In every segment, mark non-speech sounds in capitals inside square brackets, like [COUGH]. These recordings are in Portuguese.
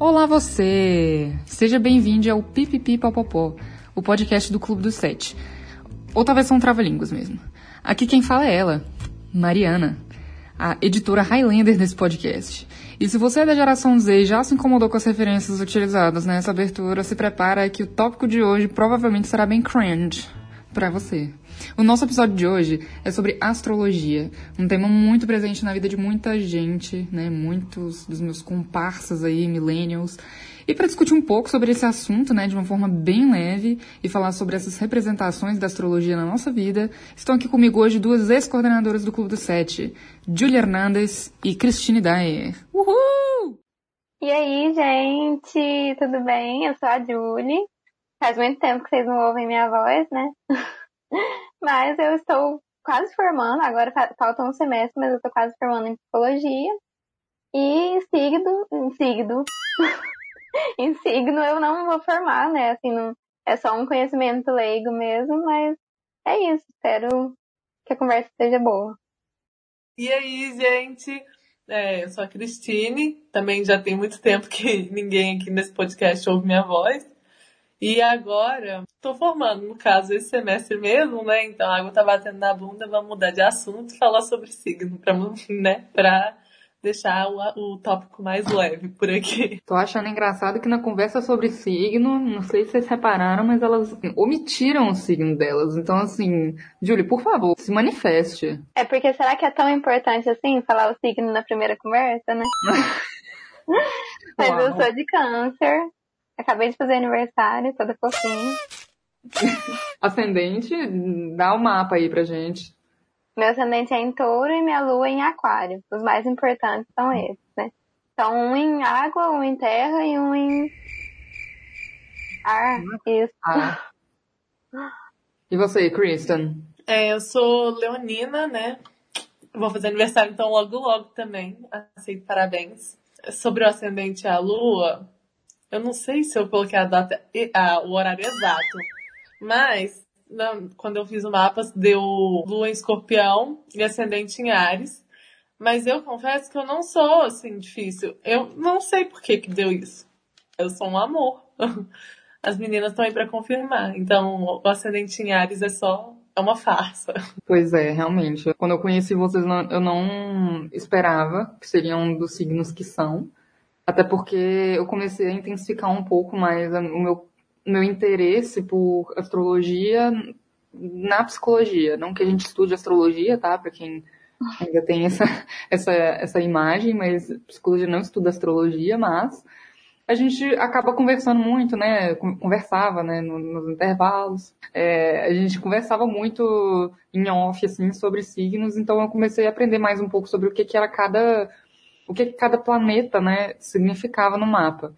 Olá você! Seja bem-vindo ao Pipipi Popopó, o podcast do Clube do Sete. Ou talvez são trava-línguas mesmo. Aqui quem fala é ela, Mariana, a editora Highlander desse podcast. E se você é da geração Z e já se incomodou com as referências utilizadas nessa abertura, se prepara que o tópico de hoje provavelmente será bem cringe para você. O nosso episódio de hoje é sobre astrologia, um tema muito presente na vida de muita gente, né? Muitos dos meus comparsas aí, millennials. E para discutir um pouco sobre esse assunto, né, de uma forma bem leve e falar sobre essas representações da astrologia na nossa vida, estão aqui comigo hoje duas ex-coordenadoras do Clube do Sete, Julia Hernandes e Cristine Dyer. Uhul! E aí, gente, tudo bem? Eu sou a Julie. Faz muito tempo que vocês não ouvem minha voz, né? [LAUGHS] mas eu estou quase formando, agora falta um semestre, mas eu estou quase formando em psicologia. E em signo, em signo, [LAUGHS] em signo eu não vou formar, né? Assim, não, é só um conhecimento leigo mesmo, mas é isso. Espero que a conversa seja boa. E aí, gente? É, eu sou a Cristine, também já tem muito tempo que [LAUGHS] ninguém aqui nesse podcast ouve minha voz. E agora, tô formando, no caso, esse semestre mesmo, né? Então a água tá batendo na bunda, vamos mudar de assunto e falar sobre signo, pra, né? Pra deixar o, o tópico mais leve por aqui. Tô achando engraçado que na conversa sobre signo, não sei se vocês repararam, mas elas omitiram o signo delas. Então, assim, Julie, por favor, se manifeste. É porque será que é tão importante assim falar o signo na primeira conversa, né? [LAUGHS] mas Uau. eu sou de câncer, Acabei de fazer aniversário, toda fofinha. Ascendente, dá o um mapa aí pra gente. Meu ascendente é em touro e minha lua é em aquário. Os mais importantes são esses, né? Então, um em água, um em terra e um em ar. Isso. Ah. E você, Kristen? É, eu sou leonina, né? Vou fazer aniversário então logo logo também. Aceito parabéns. Sobre o ascendente e a lua, eu não sei se eu coloquei a data, a, o horário exato, mas quando eu fiz o mapa deu lua em escorpião e ascendente em Ares. Mas eu confesso que eu não sou assim difícil. Eu não sei por que que deu isso. Eu sou um amor. [LAUGHS] As meninas estão aí para confirmar. Então, o ascendente em Ares é só é uma farsa. [LAUGHS] Pois é, realmente. Quando eu conheci vocês, eu não esperava que seriam um dos signos que são. Até porque eu comecei a intensificar um pouco mais o meu, meu interesse por astrologia na psicologia. Não que a gente estude astrologia, tá? Para quem ainda tem essa, [LAUGHS] essa, essa imagem, mas psicologia não estuda astrologia, mas a gente acaba conversando muito, né? Conversava, né? Nos intervalos. É, a gente conversava muito em off, assim, sobre signos, então eu comecei a aprender mais um pouco sobre o que, que era cada o que cada planeta, né, significava no mapa.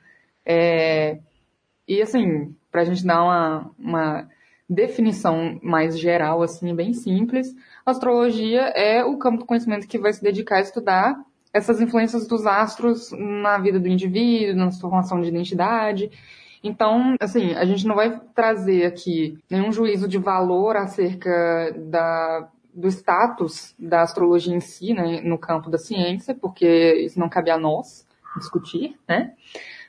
É, e assim, para a gente dar uma, uma definição mais geral, assim, bem simples, astrologia é o campo do conhecimento que vai se dedicar a estudar essas influências dos astros na vida do indivíduo, na sua formação de identidade. Então, assim, a gente não vai trazer aqui nenhum juízo de valor acerca da do status da astrologia em si, né, no campo da ciência, porque isso não cabe a nós discutir, né?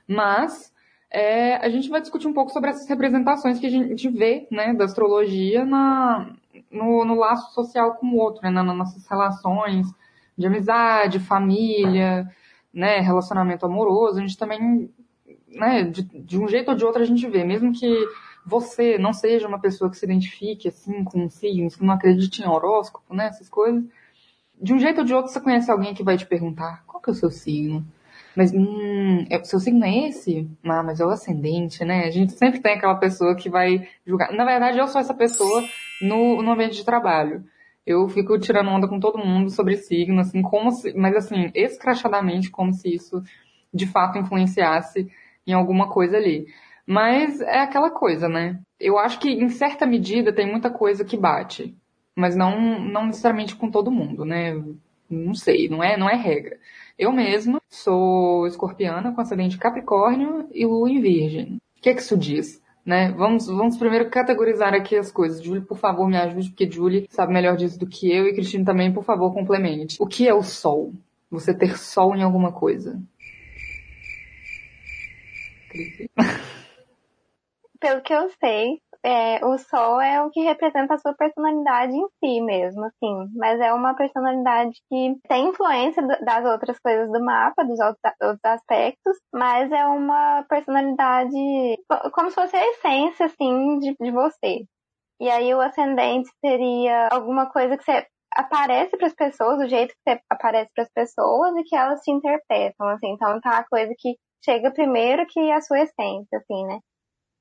Mas é, a gente vai discutir um pouco sobre essas representações que a gente vê, né, da astrologia na, no, no laço social com o outro, né, nas nossas relações de amizade, família, né, relacionamento amoroso. A gente também, né, de, de um jeito ou de outro a gente vê, mesmo que você não seja uma pessoa que se identifique assim com signos, que não acredite em horóscopo, né, essas coisas, de um jeito ou de outro você conhece alguém que vai te perguntar qual que é o seu signo. Mas, hum, é, seu signo é esse? Ah, mas é o ascendente, né? A gente sempre tem aquela pessoa que vai julgar. Na verdade, eu sou essa pessoa no, no ambiente de trabalho. Eu fico tirando onda com todo mundo sobre signo, assim, como se, mas assim, escrachadamente, como se isso de fato influenciasse em alguma coisa ali. Mas é aquela coisa, né? Eu acho que em certa medida tem muita coisa que bate, mas não, não necessariamente com todo mundo, né? Não sei, não é, não é regra. Eu mesma sou escorpiana com ascendente Capricórnio e lua em Virgem. O que é que isso diz? Né? Vamos, vamos primeiro categorizar aqui as coisas. Julie, por favor, me ajude, porque Julie sabe melhor disso do que eu e Cristina também, por favor, complemente. O que é o sol? Você ter sol em alguma coisa? [LAUGHS] Pelo que eu sei, é, o sol é o que representa a sua personalidade em si mesmo, assim. Mas é uma personalidade que tem influência das outras coisas do mapa, dos outros aspectos, mas é uma personalidade como se fosse a essência, assim, de, de você. E aí o ascendente seria alguma coisa que você aparece para as pessoas, o jeito que você aparece para as pessoas e que elas te interpretam, assim. Então tá a coisa que chega primeiro que a sua essência, assim, né?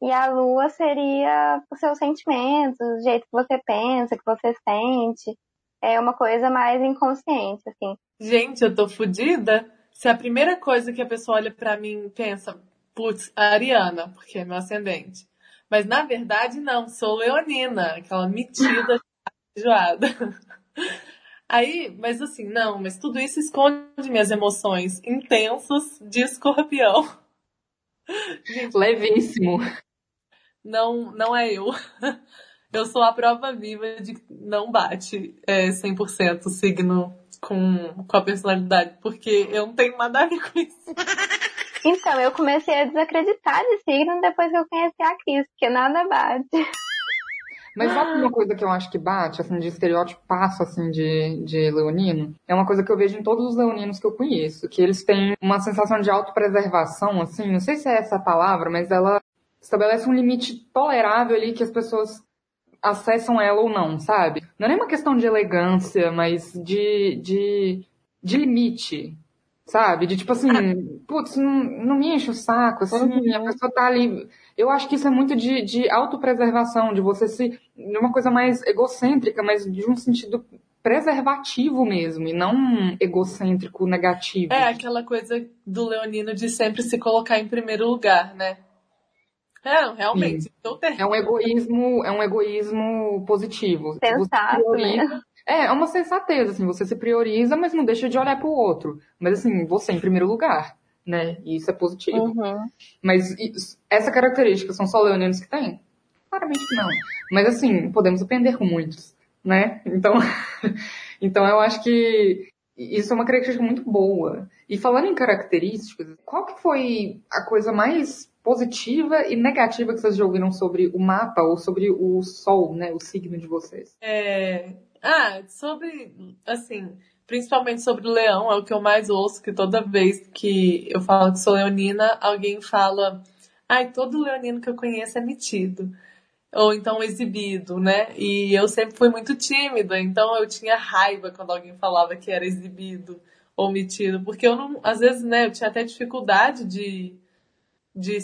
E a lua seria os seus sentimentos, o jeito que você pensa, que você sente. É uma coisa mais inconsciente, assim. Gente, eu tô fodida. Se a primeira coisa que a pessoa olha para mim pensa, putz, a Ariana, porque é meu ascendente. Mas na verdade não, sou leonina, aquela metida [LAUGHS] enjoada. Aí, mas assim, não, mas tudo isso esconde minhas emoções intensas de escorpião. Levíssimo. Não, não é eu. [LAUGHS] Eu sou a prova viva de que não bate é, 100% o signo com, com a personalidade, porque eu não tenho nada a ver com isso. [LAUGHS] Então, eu comecei a desacreditar de signo depois que eu conheci a Cris, porque nada bate. [LAUGHS] Mas sabe uma coisa que eu acho que bate, assim, de estereótipo passo, assim, de, de leonino? É uma coisa que eu vejo em todos os leoninos que eu conheço, que eles têm uma sensação de autopreservação, assim, não sei se é essa a palavra, mas ela estabelece um limite tolerável ali que as pessoas acessam ela ou não, sabe? Não é nem uma questão de elegância, mas de, de, de limite, sabe? De tipo assim, putz, não, não me enche o saco, assim, uhum. a pessoa tá ali. Eu acho que isso é muito de, de autopreservação, de você se. de uma coisa mais egocêntrica, mas de um sentido preservativo mesmo, e não egocêntrico, negativo. É aquela coisa do Leonino de sempre se colocar em primeiro lugar, né? É, realmente. É um egoísmo, é um egoísmo positivo. Sensato, né? É, é uma sensatez, assim, você se prioriza, mas não deixa de olhar para o outro. Mas assim, você em primeiro lugar, né? E isso é positivo. Uhum. Mas isso, essa característica são só leoninos que têm? Claramente que não. Mas assim, podemos aprender com muitos, né? Então, [LAUGHS] então eu acho que isso é uma característica muito boa. E falando em características, qual que foi a coisa mais positiva e negativa que vocês já ouviram sobre o mapa ou sobre o sol, né, o signo de vocês? É... Ah, sobre, assim, principalmente sobre o leão, é o que eu mais ouço, que toda vez que eu falo que sou leonina, alguém fala, ai, todo leonino que eu conheço é metido. Ou então exibido, né? E eu sempre fui muito tímida, então eu tinha raiva quando alguém falava que era exibido ou metido, porque eu não, às vezes, né, eu tinha até dificuldade de de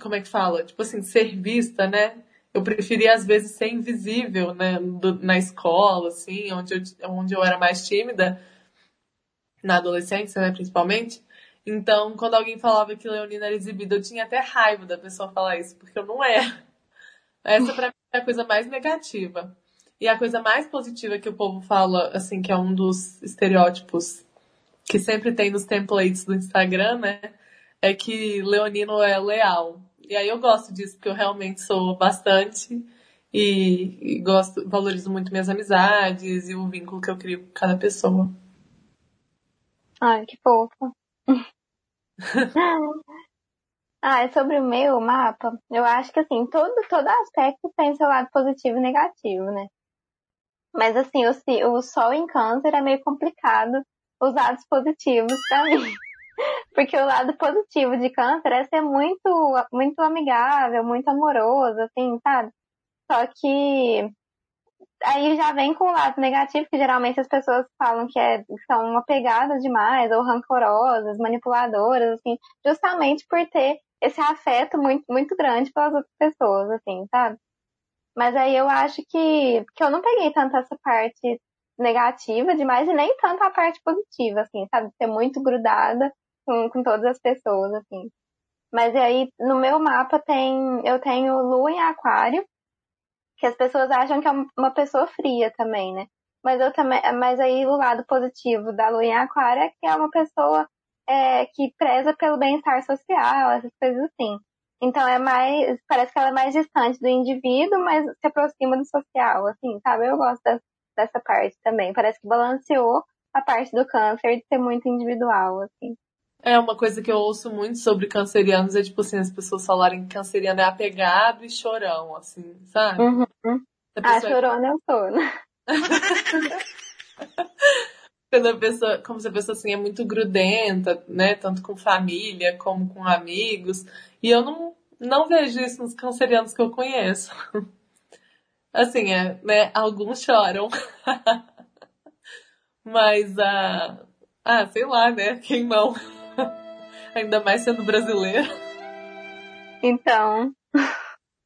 como é que fala? Tipo assim, ser vista, né? Eu preferia às vezes ser invisível, né, do, na escola, assim, onde eu, onde eu era mais tímida, na adolescência, né, principalmente. Então, quando alguém falava que Leonina era exibida, eu tinha até raiva da pessoa falar isso, porque eu não era. Essa pra mim é a coisa mais negativa. E a coisa mais positiva que o povo fala, assim, que é um dos estereótipos que sempre tem nos templates do Instagram, né? É que Leonino é leal. E aí eu gosto disso, porque eu realmente sou bastante e, e gosto, valorizo muito minhas amizades e o vínculo que eu crio com cada pessoa. Ai, que fofo. [LAUGHS] ah, sobre o meu mapa, eu acho que assim, todo, todo aspecto tem seu lado positivo e negativo, né? Mas assim, o, o sol em câncer é meio complicado os lados positivos pra mim. Porque o lado positivo de câncer é ser muito, muito amigável, muito amoroso, assim, sabe? Só que aí já vem com o lado negativo, que geralmente as pessoas falam que, é, são apegadas demais, ou rancorosas, manipuladoras, assim, justamente por ter esse afeto muito, muito grande pelas outras pessoas, assim, sabe? Mas aí eu acho que, que eu não peguei tanto essa parte negativa demais e nem tanto a parte positiva, assim, sabe? Ser muito grudada com, com todas as pessoas, assim. Mas aí, no meu mapa tem, eu tenho lua em aquário, que as pessoas acham que é uma pessoa fria também, né? Mas eu também, mas aí o lado positivo da lua em aquário é que é uma pessoa é, que preza pelo bem-estar social, essas coisas assim. Então é mais, parece que ela é mais distante do indivíduo, mas se aproxima do social, assim, sabe? Eu gosto dessa, dessa parte também. Parece que balanceou a parte do câncer de ser muito individual, assim. É, uma coisa que eu ouço muito sobre cancerianos é, tipo assim, as pessoas falarem que canceriano é apegado e chorão, assim, sabe? Uhum. Ah, chorona eu sou, né? Quando a pessoa, como se a pessoa assim é muito grudenta, né? Tanto com família como com amigos. E eu não, não vejo isso nos cancerianos que eu conheço. [LAUGHS] Assim, é, né? Alguns choram. [LAUGHS] Mas, ah, ah, sei lá, né? Quem não? Ainda mais sendo brasileiro. Então.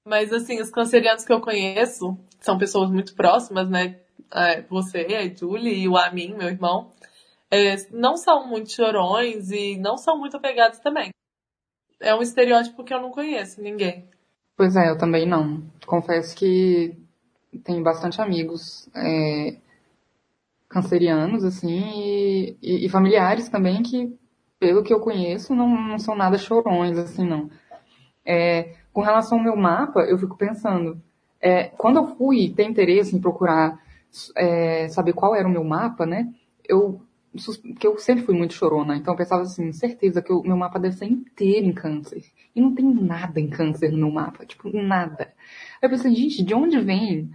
Mas, assim, os cancerianos que eu conheço são pessoas muito próximas, né? É, você, a Julie e o Amin, meu irmão, é, não são muito chorões e não são muito apegados também. É um estereótipo que eu não conheço ninguém. Pois é, eu também não. Confesso que tenho bastante amigos é, cancerianos, assim, e, e, e, familiares também que, pelo que eu conheço, não, não são nada chorões, assim, não. É, com relação ao meu mapa, eu fico pensando, é, quando eu fui ter interesse em procurar é, saber qual era o meu mapa, né? Eu que eu sempre fui muito chorona, então eu pensava assim, certeza que o meu mapa deve ser inteiro em câncer. E não tem nada em câncer no meu mapa, tipo, nada. Aí eu pensei, gente, de onde vem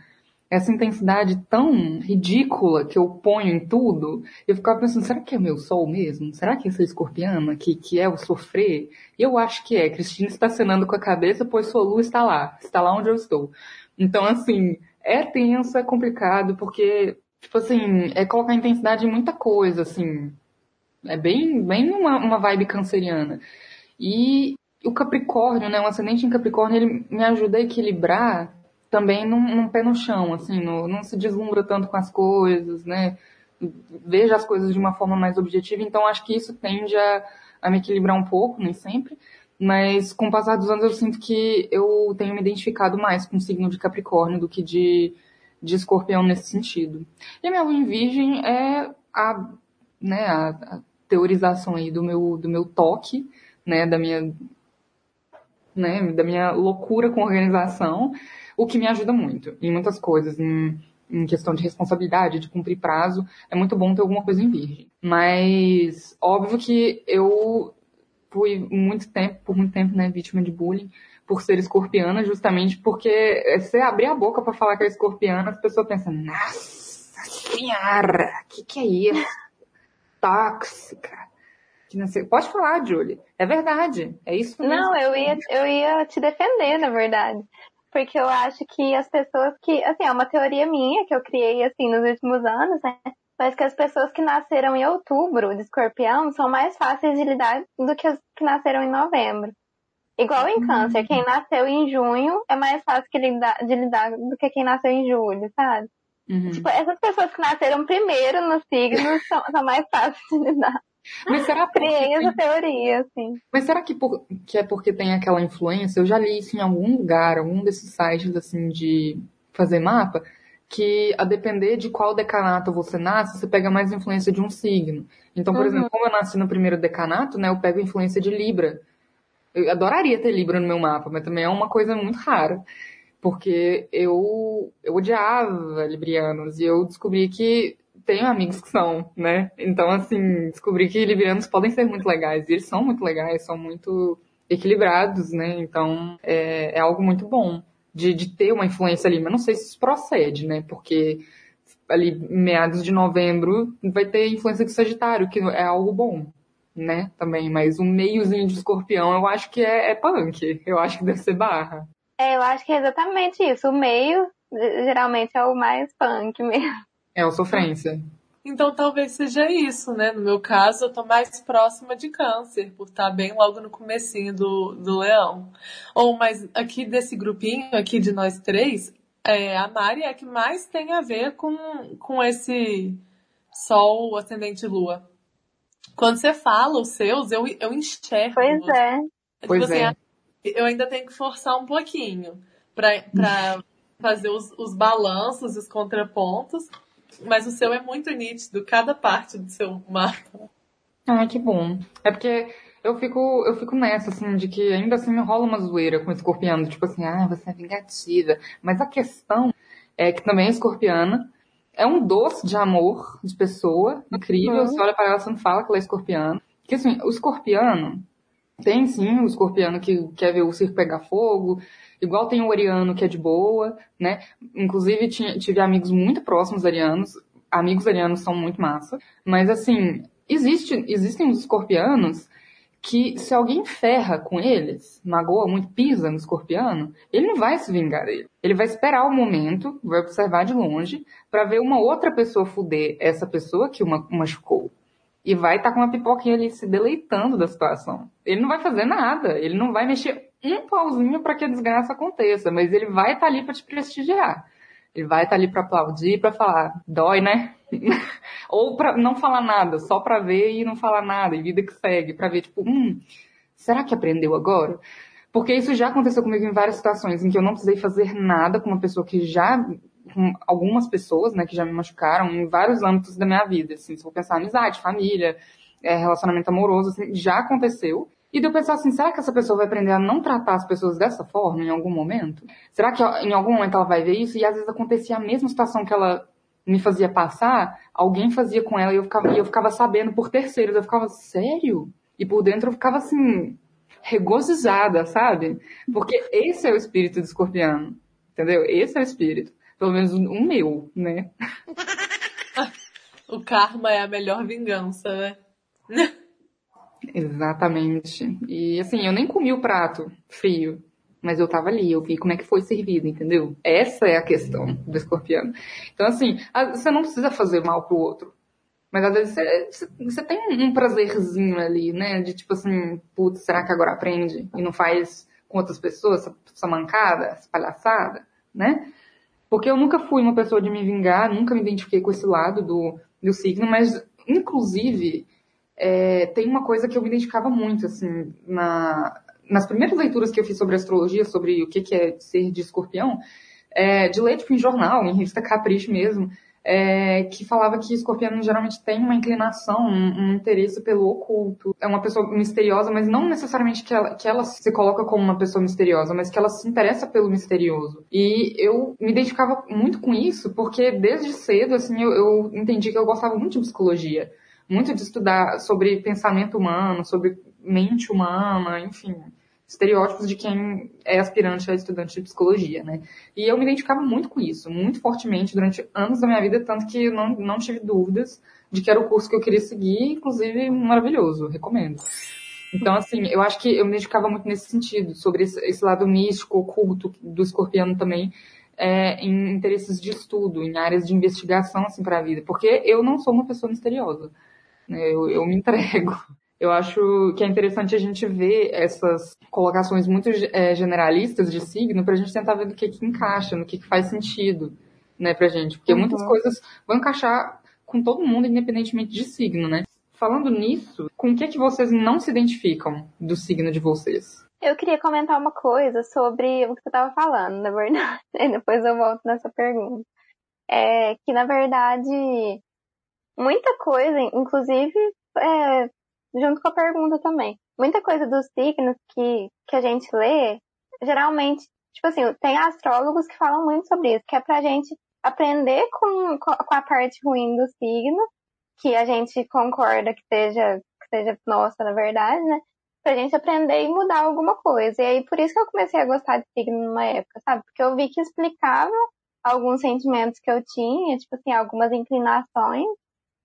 essa intensidade tão ridícula que eu ponho em tudo? Eu ficava pensando, será que é meu sol mesmo? Será que é essa escorpiana que, que é o sofrer? E eu acho que é. Cristina está cenando com a cabeça, pois sua lua está lá. Está lá onde eu estou. Então, assim, é tenso, é complicado, porque, tipo assim, é colocar intensidade em muita coisa, assim. É bem, bem uma, uma vibe canceriana. E o Capricórnio, né, um ascendente em Capricórnio, ele me ajuda a equilibrar também num, num pé no chão, assim, no, não se deslumbra tanto com as coisas, né, veja as coisas de uma forma mais objetiva, então acho que isso tende a, a me equilibrar um pouco, nem sempre, mas com o passar dos anos eu sinto que eu tenho me identificado mais com o signo de Capricórnio do que de, de escorpião nesse sentido. E a minha lua em virgem é a, né, a, a teorização aí do meu, do meu toque, né, da minha, né, da minha loucura com organização, o que me ajuda muito em muitas coisas, em, em questão de responsabilidade, de cumprir prazo, é muito bom ter alguma coisa em virgem. Mas, óbvio que eu fui muito tempo, por muito tempo, né, vítima de bullying por ser escorpiana, justamente porque você abrir a boca para falar que é escorpiana, as pessoas pensam, nossa senhora, que que é isso? Tóxica. Pode falar, Julie. É verdade. É isso mesmo. Não, eu ia, eu ia te defender, na verdade. Porque eu acho que as pessoas que, assim, é uma teoria minha que eu criei, assim, nos últimos anos, né? Mas que as pessoas que nasceram em outubro de escorpião são mais fáceis de lidar do que as que nasceram em novembro. Igual em câncer, uhum. quem nasceu em junho é mais fácil de lidar, do que quem nasceu em julho, sabe? Uhum. Tipo, essas pessoas que nasceram primeiro nos signos [LAUGHS] são, são mais fáceis de lidar. Mas [LAUGHS] será porque Criei essa teoria, assim. Mas será que, por... que é porque tem aquela influência? Eu já li isso em algum lugar, algum desses sites, assim, de fazer mapa, que a depender de qual decanato você nasce, você pega mais influência de um signo. Então, por uhum. exemplo, como eu nasci no primeiro decanato, né, eu pego influência de Libra. Eu adoraria ter Libra no meu mapa, mas também é uma coisa muito rara. Porque eu, eu odiava librianos e eu descobri que tenho amigos que são, né? Então, assim, descobri que librianos podem ser muito legais. E eles são muito legais, são muito equilibrados, né? Então, é, é algo muito bom de, de ter uma influência ali, mas não sei se isso procede, né? Porque ali meados de novembro vai ter influência de Sagitário, que é algo bom, né? Também, mas um meiozinho de escorpião eu acho que é, é punk, eu acho que deve ser barra. É, eu acho que é exatamente isso. O meio geralmente é o mais punk mesmo. É o sofrência. Então talvez seja isso, né? No meu caso, eu tô mais próxima de câncer, por estar bem logo no comecinho do, do leão. Ou, mas aqui desse grupinho, aqui de nós três, é, a Mari é a que mais tem a ver com, com esse sol, ascendente lua. Quando você fala os seus, eu, eu enxergo. Pois é. Tipo pois assim, é. Eu ainda tenho que forçar um pouquinho pra, pra [LAUGHS] fazer os, os balanços, os contrapontos. Mas o seu é muito nítido, cada parte do seu mapa. Ah, que bom. É porque eu fico, eu fico nessa, assim, de que ainda assim me rola uma zoeira com o escorpiano, tipo assim, ah, você é vingativa. Mas a questão é que também é escorpiana, é um doce de amor de pessoa, incrível. Uhum. Você olha para ela, você não fala que ela é escorpiana. Que assim, o escorpiano, tem sim o escorpiano que quer ver o circo pegar fogo, igual tem o ariano que é de boa, né? Inclusive tive amigos muito próximos arianos, amigos arianos são muito massa, mas assim, existe, existem os escorpianos que se alguém ferra com eles, magoa muito, pisa no escorpiano, ele não vai se vingar dele. Ele vai esperar o momento, vai observar de longe, para ver uma outra pessoa fuder essa pessoa que o machucou. E vai estar tá com uma pipoquinha ali se deleitando da situação. Ele não vai fazer nada, ele não vai mexer um pauzinho para que a desgraça aconteça, mas ele vai estar tá ali para te prestigiar. Ele vai estar tá ali para aplaudir, para falar, dói, né? [LAUGHS] Ou para não falar nada, só para ver e não falar nada, e vida que segue, para ver tipo, hum, será que aprendeu agora? Porque isso já aconteceu comigo em várias situações em que eu não precisei fazer nada com uma pessoa que já com algumas pessoas, né, que já me machucaram em vários âmbitos da minha vida, assim, se for pensar amizade, família, é, relacionamento amoroso, assim, já aconteceu. E de eu pensar assim, será que essa pessoa vai aprender a não tratar as pessoas dessa forma em algum momento? Será que em algum momento ela vai ver isso? E às vezes acontecia a mesma situação que ela me fazia passar, alguém fazia com ela e eu ficava, e eu ficava sabendo por terceiros. Eu ficava, sério? E por dentro eu ficava assim, regozijada, sabe? Porque esse é o espírito do escorpiano. Entendeu? Esse é o espírito. Pelo menos o meu, né? [LAUGHS] o karma é a melhor vingança, né? [LAUGHS] Exatamente. E assim, eu nem comi o prato frio, mas eu tava ali, eu vi como é que foi servido, entendeu? Essa é a questão do escorpião. Então assim, você não precisa fazer mal pro outro. Mas às vezes você, você tem um prazerzinho ali, né? De tipo assim, putz, será que agora aprende? E não faz com outras pessoas essa, essa mancada, essa palhaçada, né? Porque eu nunca fui uma pessoa de me vingar, nunca me identifiquei com esse lado do, do signo, mas inclusive é, tem uma coisa que eu me identificava muito, assim, na, nas primeiras leituras que eu fiz sobre astrologia, sobre o que, que é ser de escorpião, é, de ler tipo, em jornal, em revista Capricho mesmo, é, que falava que escorpião geralmente tem uma inclinação, um, um, interesse pelo oculto. É uma pessoa misteriosa, mas não necessariamente que ela, que ela se coloca como uma pessoa misteriosa, mas que ela se interessa pelo misterioso. E eu me identificava muito com isso, porque desde cedo, assim, eu, eu entendi que eu gostava muito de psicologia muito de estudar sobre pensamento humano, sobre mente humana, enfim, estereótipos de quem é aspirante a estudante de psicologia, né? E eu me identificava muito com isso, muito fortemente durante anos da minha vida, tanto que não, não tive dúvidas de que era o curso que eu queria seguir, inclusive maravilhoso, recomendo. Então, assim, eu acho que eu me identificava muito nesse sentido, sobre esse, lado místico, oculto do escorpiano também, é, em interesses de estudo, em áreas de investigação, assim, para a vida. Porque eu não sou uma pessoa misteriosa. Né? Eu, eu me entrego. Eu acho que é interessante a gente ver essas colocações muito é, generalistas de signo para a gente tentar ver do que, que encaixa, no que, que faz sentido, né, pra gente. Porque uhum. muitas coisas vão encaixar com todo mundo, independentemente de signo, né? Falando nisso, com o que, que vocês não se identificam do signo de vocês? Eu queria comentar uma coisa sobre o que você estava falando, na verdade. E [LAUGHS] depois eu volto nessa pergunta. É que, na verdade, muita coisa, inclusive é, junto com a pergunta também. Muita coisa dos signos que, que a gente lê, geralmente, tipo assim, tem astrólogos que falam muito sobre isso, que é pra gente aprender com, com a parte ruim do signo, que a gente concorda que seja, que seja nossa, na verdade, né? Pra gente aprender e mudar alguma coisa. E aí, por isso que eu comecei a gostar de signo numa época, sabe? Porque eu vi que explicava alguns sentimentos que eu tinha, tipo assim, algumas inclinações,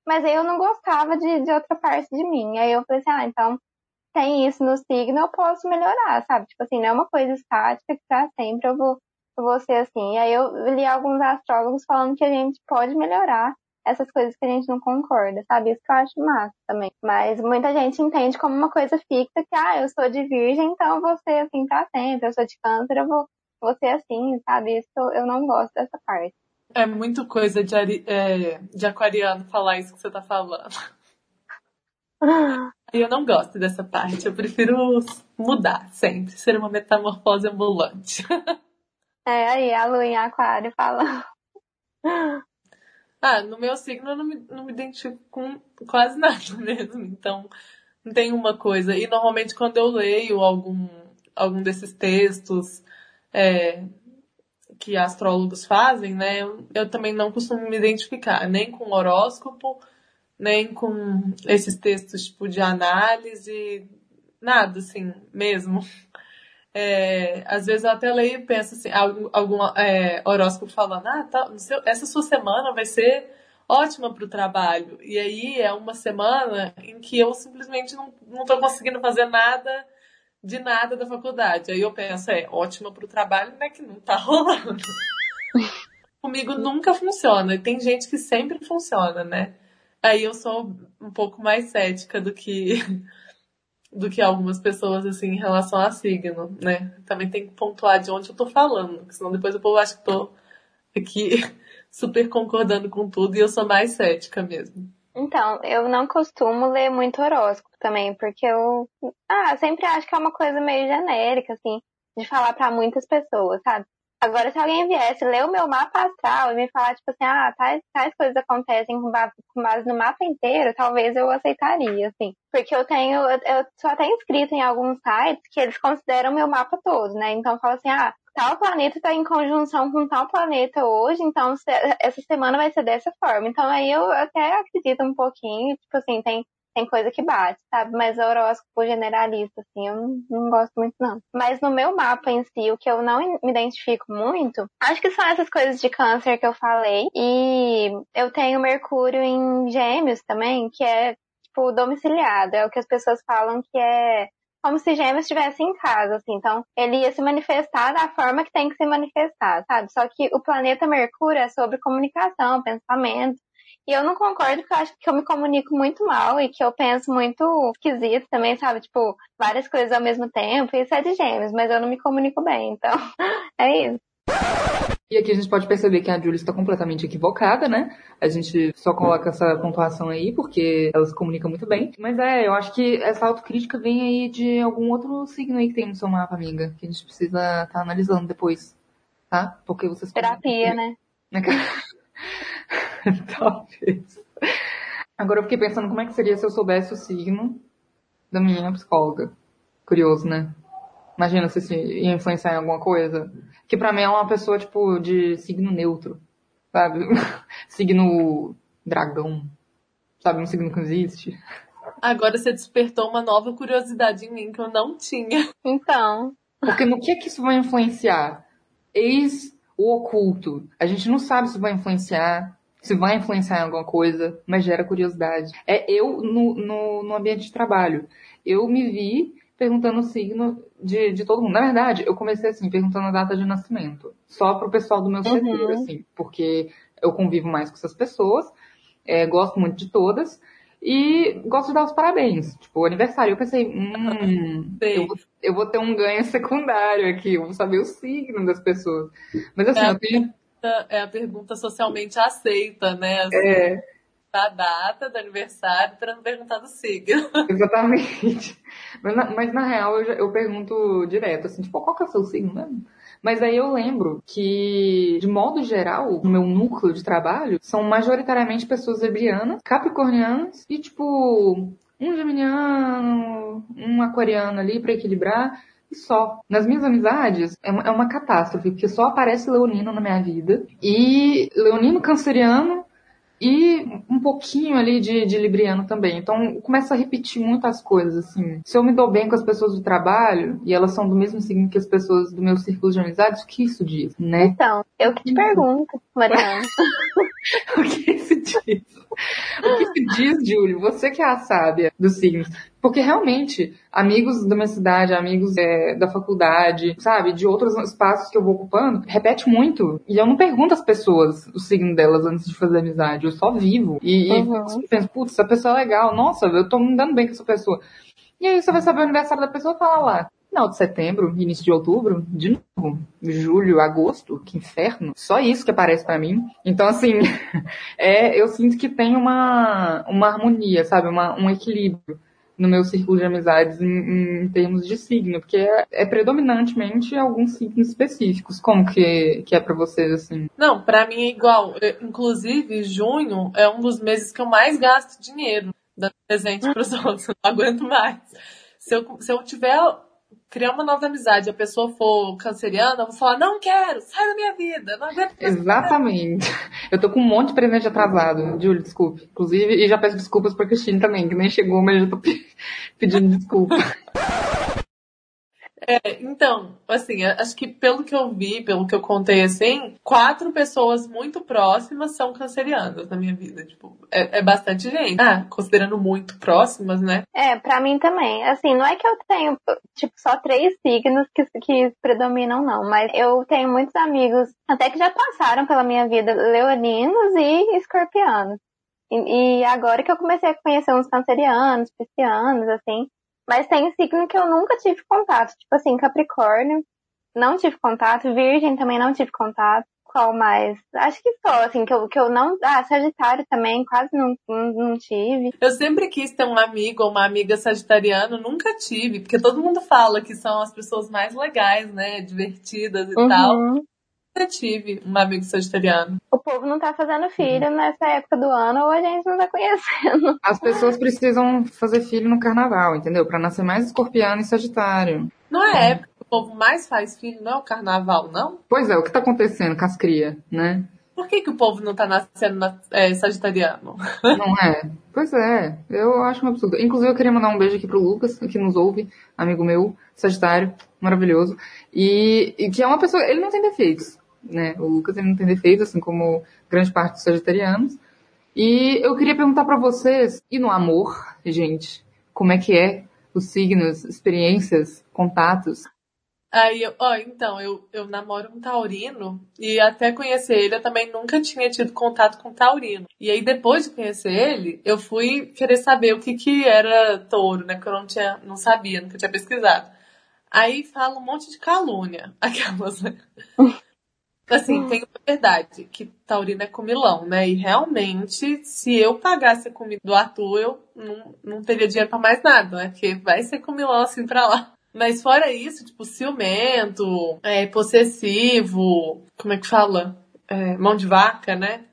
mas aí eu não gostava de, de outra parte de mim. Aí eu falei assim, ah, então tem isso no signo, eu posso melhorar, sabe? Tipo assim, não é uma coisa estática que pra sempre eu vou, eu vou ser assim. E aí eu li alguns astrólogos falando que a gente pode melhorar essas coisas que a gente não concorda, sabe? Isso que eu acho massa também. Mas muita gente entende como uma coisa fixa que, ah, eu sou de virgem, então eu vou ser assim pra sempre. Eu sou de câncer, eu vou, vou ser assim, sabe? Isso eu não gosto dessa parte. É muito coisa de, ari... é, de aquariano falar isso que você tá falando. [LAUGHS] E eu não gosto dessa parte. Eu prefiro mudar sempre, ser uma metamorfose ambulante. É, aí a lua em aquário fala. Ah, no meu signo eu não me, não me identifico com quase [LAUGHS] nada mesmo. Então, não tem uma coisa. E normalmente quando eu leio algum, algum desses textos, é, que astrólogos fazem, né? Eu, também não costumo me identificar nem com horóscopo, nem com esses textos tipo de análise, nada assim mesmo. É, às vezes eu até leio e penso assim, algum, algum é, horóscopo falando, ah, tá, essa sua semana vai ser ótima para o trabalho. E aí é uma semana em que eu simplesmente não, tô conseguindo fazer nada de nada da faculdade. Aí eu penso, é ótima para o trabalho, né? Que não tá rolando. [LAUGHS] Comigo nunca funciona. E tem gente que sempre funciona, né? Aí eu sou um pouco mais cética do que [LAUGHS] do que algumas pessoas assim em relação a signo, né? Também tem que pontuar de onde eu tô falando, senão depois o povo acha que tô aqui [LAUGHS] super concordando com tudo e eu sou mais cética mesmo. Então, eu não costumo ler muito horóscopo também, porque eu ah, sempre acho que é uma coisa meio genérica, assim, de falar para muitas pessoas, sabe? Agora, se alguém viesse ler o meu mapa astral e me falar, tipo assim, ah, tais, tais coisas acontecem com base, com base no mapa inteiro, talvez eu aceitaria, assim. Porque eu tenho, eu, eu sou até inscrito em alguns sites que eles consideram meu mapa todo, né? Então fala assim, ah, tal planeta está em conjunção com tal planeta hoje, então essa semana vai ser dessa forma. Então aí eu até acredito um pouquinho, tipo assim, tem tem coisa que bate, sabe? Mas o horóscopo generalista, assim, eu não, não, gosto muito, não. Mas no meu mapa em si, o que eu não me identifico muito, acho que são essas coisas de câncer que eu falei. E eu tenho Mercúrio em Gêmeos também, que é, tipo, domiciliado. É o que as pessoas falam que é como se Gêmeos estivesse em casa, assim. Então, ele ia se manifestar da forma que tem que se manifestar, sabe? Só que o planeta Mercúrio é sobre comunicação, pensamento. E eu não concordo porque eu acho que eu me comunico muito mal e que eu penso muito esquisito também, sabe? Tipo, várias coisas ao mesmo tempo. Isso é de gêmeos, mas eu não me comunico bem. Então, [LAUGHS] é isso. E aqui a gente pode perceber que a Julie está completamente equivocada, né? A gente só coloca essa pontuação aí porque ela se comunica muito bem. Mas é, eu acho que essa autocrítica vem aí de algum outro signo aí que tem no seu mapa, amiga. Que a gente precisa estar tá analisando depois, tá? Porque vocês... Terapia, né? [LAUGHS] Talvez. Agora eu fiquei pensando como é que seria se eu soubesse o signo da minha psicóloga. Curioso, né? Imagina se isso ia influenciar em alguma coisa. Que pra mim é uma pessoa, tipo, de signo neutro. Sabe? [LAUGHS] signo dragão. Sabe? Um signo que existe. Agora você despertou uma nova curiosidade em mim que eu não tinha. Então. Porque no que é que isso vai influenciar? Eis o oculto. A gente não sabe se vai influenciar se vai influenciar em alguma coisa, mas gera curiosidade. É eu no, no, no ambiente de trabalho. Eu me vi perguntando o signo de, de todo mundo. Na verdade, eu comecei assim, perguntando a data de nascimento. Só pro pessoal do meu uhum. setor, assim, porque eu convivo mais com essas pessoas, é, gosto muito de todas. E gosto de dar os parabéns. Tipo, o aniversário. Eu pensei, hum, eu, eu, vou ter um ganho [LAUGHS] secundário aqui, eu vou saber o signo das pessoas. Mas assim, é, eu tenho é a pergunta socialmente aceita, né? Assim, é. A data do aniversário para não perguntar do signo. [LAUGHS] Exatamente. Mas na, mas na real eu, eu, pergunto direto, assim, tipo, qual que é o seu signo mesmo? Mas aí eu lembro que, de modo geral, no meu núcleo de trabalho, são majoritariamente pessoas lebrianas, capricornianas e, tipo, um geminiano, um aquariano ali para equilibrar e só. Nas minhas amizades, é é uma catástrofe, porque só aparece leonino na minha vida. E leonino canceriano e um pouquinho ali de, de libriano também. Então, começa a repetir muitas coisas, assim. Se eu me dou bem com as pessoas do trabalho, e elas são do mesmo signo que as pessoas do meu círculo de amizades, o que isso diz, né? Então, eu que te pergunto, Mariana. [LAUGHS] o que isso diz? [LAUGHS] O que isso diz, Júlio? Você que é a sábia dos signos. Porque realmente, amigos da minha cidade, amigos é, da faculdade, sabe, de outros espaços que eu vou ocupando, repete muito. E eu não pergunto às pessoas o signo delas antes de fazer amizade. Eu só vivo. E, uhum. e penso, putz, essa pessoa é legal. Nossa, eu tô me dando bem com essa pessoa. E aí você vai saber o aniversário da pessoa e fala lá. Final de setembro, início de outubro, de novo, julho, agosto, que inferno. Só isso que aparece para mim. Então, assim, [LAUGHS] é, eu sinto que tem uma, uma harmonia, sabe? Uma, um equilíbrio no meu círculo de amizades em, em termos de signo, porque é, é, predominantemente alguns signos específicos. Como que, que é para vocês, assim? Não, para mim é igual. Inclusive, junho é um dos meses que eu mais gasto dinheiro dando presente pros [LAUGHS] outros. Não aguento mais. Se eu, se eu tiver criar uma nova amizade, a pessoa for canceriana, eu vou falar, não quero, sai da minha vida, não aguento. Exatamente. [LAUGHS] Eu tô com um monte de presente atrasado, Júlio, desculpe. Inclusive, e já peço desculpas pra Cristina também, que nem chegou, mas já tô pe- [LAUGHS] pedindo desculpa. [LAUGHS] É, então, assim, acho que pelo que eu vi, pelo que eu contei, assim, quatro pessoas muito próximas são cancerianas na minha vida. Tipo, é, é bastante gente. Ah, considerando muito próximas, né? É, pra mim também. Assim, não é que eu tenho, tipo, só três signos que, que predominam, não. Mas eu tenho muitos amigos, até que já passaram pela minha vida, leoninos e escorpianos. E, e agora que eu comecei a conhecer uns cancerianos, piscianos, assim. Mas tem signo que eu nunca tive contato. Tipo assim, Capricórnio, não tive contato. Virgem também não tive contato. Qual mais? Acho que só, assim, que eu, que eu não. Ah, Sagitário também, quase não, não, não tive. Eu sempre quis ter um amigo ou uma amiga sagitariana, nunca tive, porque todo mundo fala que são as pessoas mais legais, né? Divertidas e tal. Uhum. Nunca tive um amigo sagitariano. O povo não tá fazendo filho nessa época do ano ou a gente não tá conhecendo. As pessoas precisam fazer filho no carnaval, entendeu? Pra nascer mais escorpiano e sagitário. Não é a época que o povo mais faz filho, não é o carnaval, não? Pois é, o que tá acontecendo com as crias, né? Por que, que o povo não tá nascendo na- é, sagitariano? [LAUGHS] Não é? Pois é, eu acho um absurdo. Inclusive, eu queria mandar um beijo aqui pro Lucas, que nos ouve, amigo meu, Sagitário, maravilhoso. E, e que é uma pessoa, ele não tem defeitos, né? O Lucas, ele não tem defeitos, assim como grande parte dos sagitarianos. E eu queria perguntar pra vocês, e no amor, gente, como é que é os signos, experiências, contatos? Aí, ó, então, eu, eu namoro um taurino e até conhecer ele eu também nunca tinha tido contato com taurino. E aí, depois de conhecer ele, eu fui querer saber o que que era touro, né? Que eu não tinha, não sabia, nunca tinha pesquisado. Aí fala um monte de calúnia, [LAUGHS] aquelas, né? Assim, tem uma verdade, que taurino é comilão, né? E realmente, se eu pagasse a comida do Arthur, eu não, não teria dinheiro pra mais nada, né? Porque vai ser comilão assim pra lá. Mas fora isso, tipo, ciumento, é, possessivo, como é que fala? É, mão de vaca, né?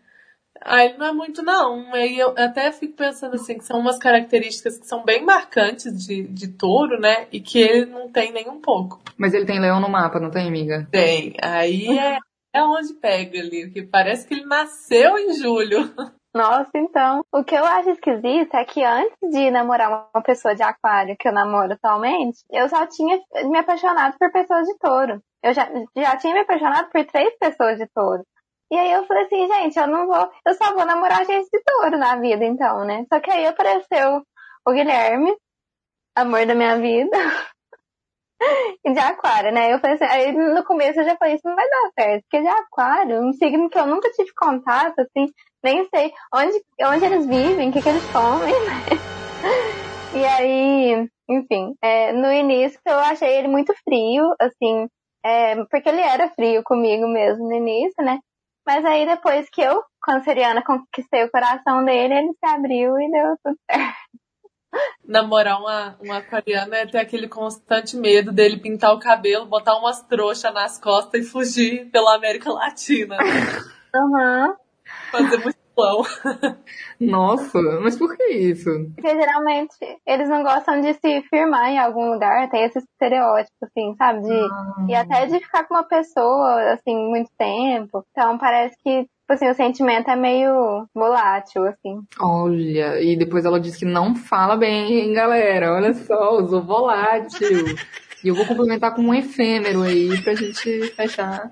Ele não é muito, não. Aí eu até fico pensando assim, que são umas características que são bem marcantes de, de touro, né? E que ele não tem nem um pouco. Mas ele tem leão no mapa, não tem, amiga? Tem. Aí é onde pega ali, que parece que ele nasceu em julho. Nossa, então. O que eu acho esquisito é que antes de namorar uma pessoa de aquário que eu namoro atualmente, eu só tinha me apaixonado por pessoas de touro. Eu já, já tinha me apaixonado por três pessoas de touro. E aí eu falei assim, gente, eu não vou, eu só vou namorar gente de touro na vida, então, né? Só que aí apareceu o Guilherme, amor da minha vida, [LAUGHS] e de aquário, né? Eu falei assim, aí no começo eu já falei, isso não vai dar certo, porque de aquário, um signo que eu nunca tive contato, assim, nem sei onde, onde eles vivem, o que, que eles comem, né? [LAUGHS] E aí, enfim, é, no início eu achei ele muito frio, assim, é, porque ele era frio comigo mesmo no início, né? Mas aí depois que eu, canceriana, conquistei o coração dele, ele se abriu e deu tudo certo. Namorar uma, um aquariano é ter aquele constante medo dele pintar o cabelo, botar umas trouxas nas costas e fugir pela América Latina. né? Uhum. Fazer muito pão. [LAUGHS] Nossa, mas por que isso? Porque geralmente eles não gostam de se firmar em algum lugar, tem esse estereótipo, assim, sabe? De, E até de ficar com uma pessoa, assim, muito tempo. Então parece que, tipo assim, o sentimento é meio volátil, assim. Olha, e depois ela disse que não fala bem, hein, galera. Olha só, usou volátil. E eu vou complementar com um efêmero aí pra gente fechar,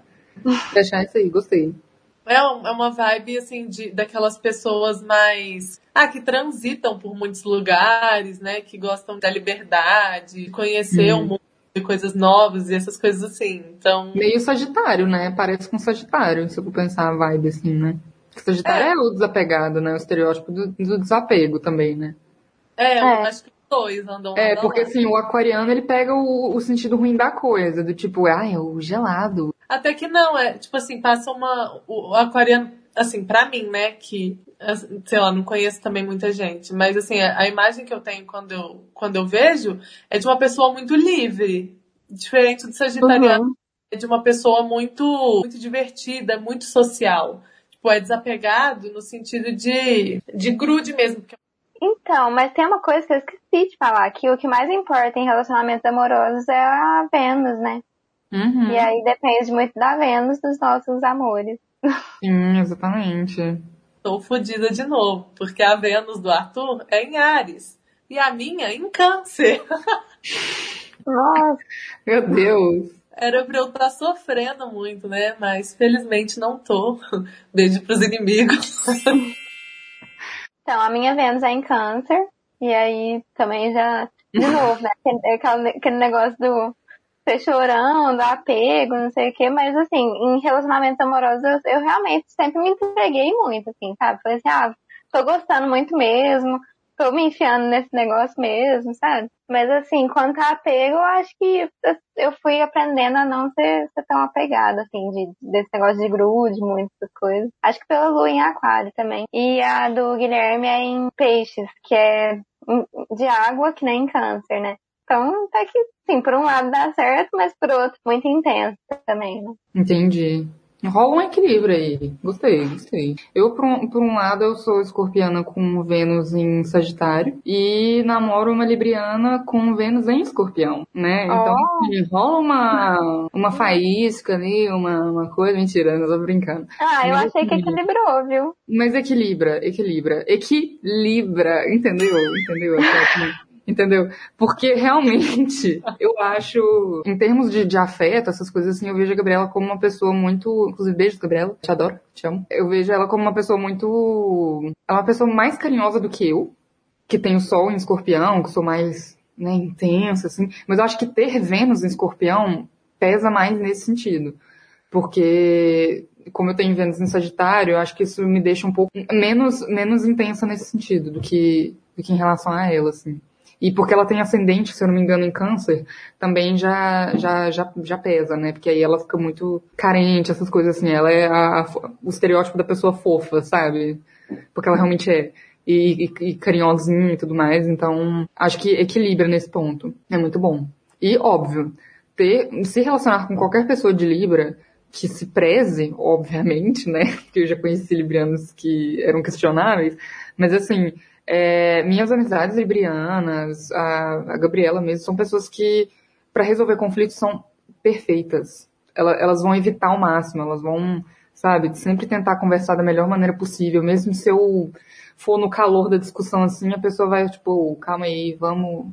fechar isso aí. Gostei. É, é uma vibe, assim, de, daquelas pessoas mais. Ah, que transitam por muitos lugares, né? Que gostam da liberdade, de conhecer Uhum. o mundo de coisas novas e essas coisas assim. Então. Meio Sagitário, né? Parece com Sagitário, se eu for pensar a vibe assim, né? Sagitário é, o desapegado, né? O estereótipo do, do desapego também, né? É, eu É. acho que os dois andam É, porque lado. assim, o aquariano ele pega o, o sentido ruim da coisa, do tipo, ah, é o gelado. Até que não, é tipo assim, passa uma. O, o aquariano, assim, pra mim, né, que, sei lá, não conheço também muita gente, mas assim, a, a imagem que eu tenho quando eu, quando eu vejo é de uma pessoa muito livre. Diferente do sagitariano, Uhum. é de uma pessoa muito, muito divertida, muito social. Tipo, é desapegado no sentido de, de grude mesmo. Porque Então, mas tem uma coisa que eu esqueci de falar, que o que mais importa em relacionamentos amorosos é a Vênus, né? Uhum. E aí depende muito da Vênus dos nossos amores. Sim, exatamente. Tô fodida de novo, porque a Vênus do Arthur é em Ares. E a minha em Câncer. [LAUGHS] [LAUGHS] Nossa, Meu Deus. Era pra eu estar sofrendo muito, né? Mas felizmente não tô. [LAUGHS] Beijo pros inimigos. então a minha Vênus é em câncer. E aí também já, de novo, né? Aquele, aquele negócio do ser chorando, apego, não sei o quê, mas assim, em relacionamentos amorosos eu, eu realmente sempre me entreguei muito, assim, sabe? Falei assim, ah, tô gostando muito mesmo, tô me enfiando nesse negócio mesmo, sabe? Mas assim, quanto a apego, eu acho que eu fui aprendendo a não ser, ser tão apegada, assim, de, desse negócio de grude, muitas coisas. Acho que pela lua em aquário também. E a do Guilherme é em peixes, que é de água, que nem em câncer, né? Então, tá que, sim, por um lado dá certo, mas por outro, muito intenso também, né? Entendi. Rola um equilíbrio aí. Gostei, gostei. Eu, por um, por um lado, eu sou escorpiana com Vênus em Sagitário e namoro uma Libriana com Vênus em Escorpião, né? Então, Oh. rola uma, uma faísca ali, uma, uma coisa. Mentira, eu tô brincando. Ah, eu Mas achei que equilibrou, viu? Mas equilibra, equilibra. Equilibra, entendeu? Entendeu? Entendeu? Porque realmente, eu acho, em termos de, de afeto, essas coisas assim, eu vejo a Gabriela como uma pessoa muito. Inclusive, beijos, Gabriela. Te adoro, te amo. Eu vejo ela como uma pessoa muito. Ela é uma pessoa mais carinhosa do que eu, que tem o sol em escorpião, que sou mais né, intensa, assim. Mas eu acho que ter Vênus em escorpião pesa mais nesse sentido. Porque como eu tenho Vênus em Sagitário, eu acho que isso me deixa um pouco menos, menos intensa nesse sentido do que, do que em relação a ela, assim. E porque ela tem ascendente, se eu não me engano, em câncer, também já, já, já, já pesa, né? Porque aí ela fica muito carente, essas coisas assim. Ela é a, a- o estereótipo da pessoa fofa, sabe? Porque ela realmente é. E, e, e carinhosinha e tudo mais. Então, acho que equilibra nesse ponto. É muito bom. E, óbvio, ter, se relacionar com qualquer pessoa de Libra que se preze, obviamente, né? [LAUGHS] Porque eu já conheci librianos que eram questionáveis. Mas, assim, é, minhas amizades librianas, a, a Gabriela mesmo, são pessoas que, para resolver conflitos, são perfeitas. Ela- elas vão evitar ao máximo, elas vão, sabe, sempre tentar conversar da melhor maneira possível, mesmo se eu for no calor da discussão assim, a pessoa vai, tipo, calma aí, vamos,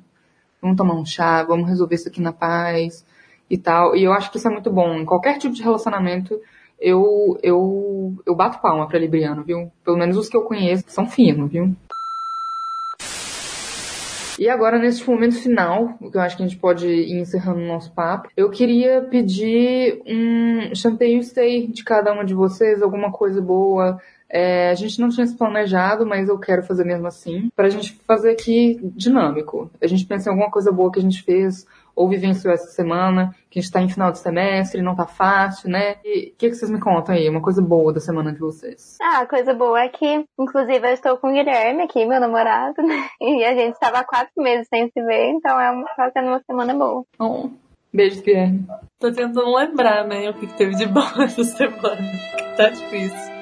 vamos tomar um chá, vamos resolver isso aqui na paz e tal. E eu acho que isso é muito bom. Em qualquer tipo de relacionamento, eu, eu, eu bato palma pra Libriano, viu? Pelo menos os que eu conheço são finos, viu? E agora, nesse momento final, que eu acho que a gente pode ir encerrando o nosso papo, eu queria pedir um chanteio stay de cada uma de vocês, alguma coisa boa. É, a gente não tinha se planejado, mas eu quero fazer mesmo assim, pra gente fazer aqui dinâmico. A gente pensa em alguma coisa boa que a gente fez ou vivenciou essa semana, que a gente tá em final de semestre, não tá fácil, né? E o que, que vocês me contam aí? Uma coisa boa da semana de vocês. Ah, a coisa boa é que, inclusive, eu estou com o Guilherme aqui, meu namorado, né? [LAUGHS] E a gente estava há quatro meses sem se ver, então é uma, tá sendo uma semana boa. Oh, beijos, Guilherme. Tô tentando lembrar, né, o que que teve de bom [LAUGHS] essa semana. Tá difícil.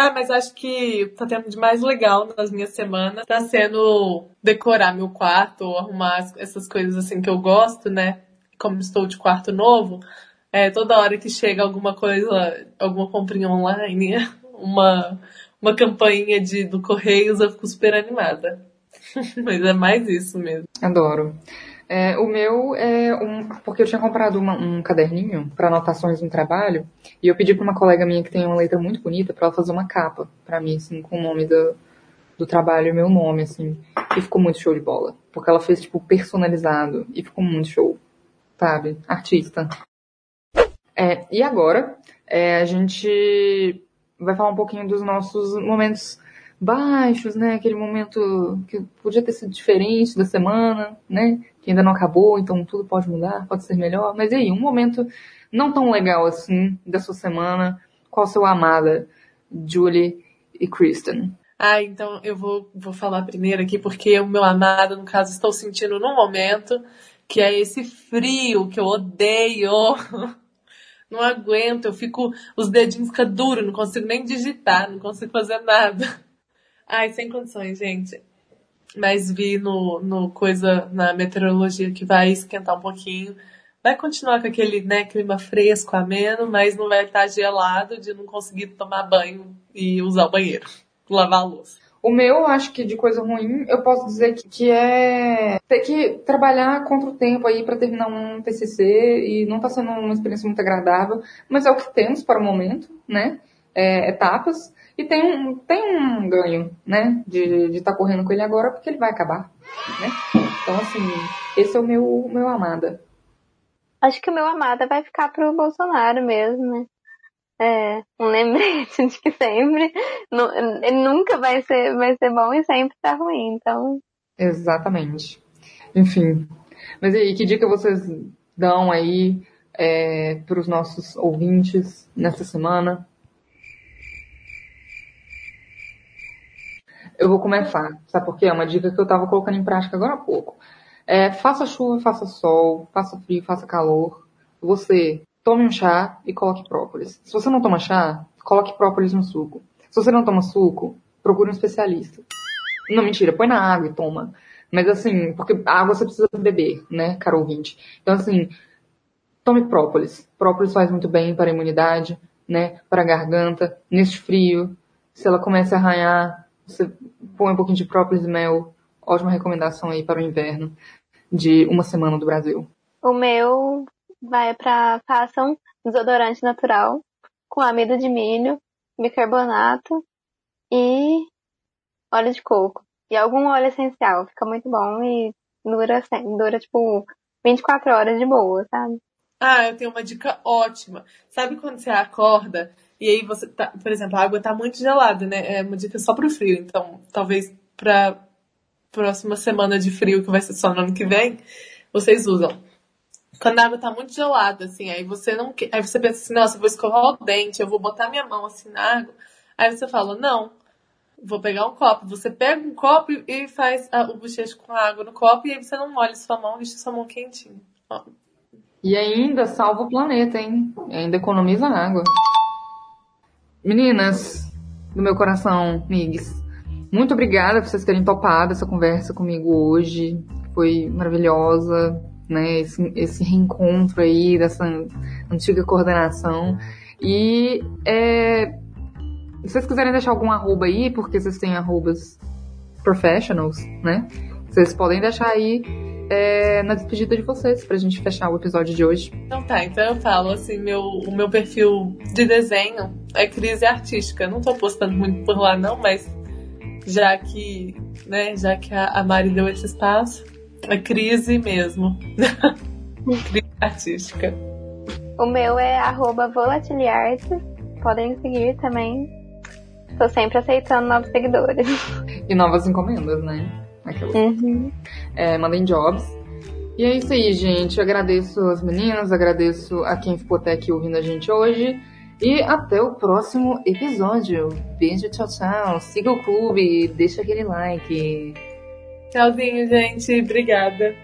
Ah, mas acho que tá tendo de mais legal nas minhas semanas. Tá sendo decorar meu quarto, arrumar as- essas coisas assim que eu gosto, né? Como estou de quarto novo, é, toda hora que chega alguma coisa, alguma comprinha online, [LAUGHS] uma, uma campainha de, do Correios, eu fico super animada. [LAUGHS] mas é mais isso mesmo. Adoro. É, o meu é um. Porque eu tinha comprado uma- um caderninho para anotações no trabalho, e eu pedi para uma colega minha que tem uma letra muito bonita para ela fazer uma capa para mim, assim, com o nome do, do trabalho e meu nome, assim. E ficou muito show de bola. Porque ela fez, tipo, personalizado. E ficou muito show. Sabe? Artista. É, e agora, é, a gente vai falar um pouquinho dos nossos momentos baixos, né? Aquele momento que podia ter sido diferente da semana, né? Que ainda não acabou, então tudo pode mudar, pode ser melhor. Mas e aí, um momento não tão legal assim da sua semana. Qual sua amada, Julie e Kristen? Ah, então eu vou, vou falar primeiro aqui, porque o meu amado, no caso, estou sentindo no momento, que é esse frio que eu odeio. [LAUGHS] Não aguento, eu fico, os dedinhos ficam duros, não consigo nem digitar, não consigo fazer nada. Ai, sem condições, gente. mas vi no, no coisa, na meteorologia que vai esquentar um pouquinho. Vai continuar com aquele né, clima fresco, ameno, mas não vai estar gelado de não conseguir tomar banho e usar o banheiro, [LAUGHS] lavar a louça. O meu, acho que de coisa ruim, eu posso dizer que, que é ter que trabalhar contra o tempo aí para terminar um TCC e não tá sendo uma experiência muito agradável, mas é o que temos para o momento, né? É, etapas. E tem um, tem um ganho, né? De estar tá correndo com ele agora, porque ele vai acabar, né? Então, assim, esse é o meu, meu amada. Acho que o meu amada vai ficar pro Bolsonaro mesmo, né? É, um lembrete de que sempre, ele nunca vai ser, vai ser bom e sempre tá ruim, então. Exatamente. Enfim. Mas e aí, que dica vocês dão aí é, para os nossos ouvintes nessa semana? Eu vou começar, sabe por quê? É uma dica que eu estava colocando em prática agora há pouco. É, faça chuva, faça sol, faça frio, faça calor. Você tome um chá e coloque própolis. Se você não toma chá, coloque própolis no suco. Se você não toma suco, procure um especialista. Não, mentira, põe na água e toma. Mas assim, porque água você precisa beber, né, caro ouvinte. Então assim, tome própolis. Própolis faz muito bem para a imunidade, né, para a garganta, neste frio. Se ela começa a arranhar, você põe um pouquinho de própolis e mel. Ótima recomendação aí para o inverno de uma semana do Brasil. O meu vai para façam desodorante natural com amido de milho, bicarbonato e óleo de coco. E algum óleo essencial. Fica muito bom e dura, dura tipo 24 horas de boa, sabe? Ah, eu tenho uma dica ótima. Sabe quando você acorda e aí você tá, por exemplo, a água tá muito gelada, né? É uma dica só pro frio. Então, talvez pra próxima semana de frio, que vai ser só no ano que vem, vocês usam quando a água tá muito gelada, assim, aí você não quer. Aí você pensa assim, nossa, eu vou escovar o dente, eu vou botar minha mão assim na água. Aí você fala, não, vou pegar um copo. Você pega um copo e faz a, o bochecho com a água no copo e aí você não molha sua mão, deixa sua mão quentinha. Ó. E ainda salva o planeta, hein? E ainda economiza água. Meninas do meu coração, migs, muito obrigada por vocês terem topado essa conversa comigo hoje. Foi maravilhosa né? Esse, esse reencontro aí dessa antiga coordenação. E é, se vocês quiserem deixar algum arroba aí, porque vocês têm arrobas professionals, né? Vocês podem deixar aí é, na despedida de vocês, pra gente fechar o episódio de hoje. Então tá, então eu falo assim, meu, o meu perfil de desenho é crise artística. não tô postando muito por lá não, mas já que, né, já que a, a Mari deu esse espaço, é crise mesmo. [LAUGHS] crise artística. O meu é arroba volatiliarte. Podem seguir também. Tô sempre aceitando novos seguidores. E novas encomendas, né? Uhum. É, mandem jobs. E é isso aí, gente. Eu agradeço as meninas, agradeço a quem ficou até aqui ouvindo a gente hoje. E até o próximo episódio. Beijo, tchau, tchau. Siga o clube, deixa aquele like. Tchauzinho, gente. Obrigada.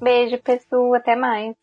Beijo, pessoal. Até mais.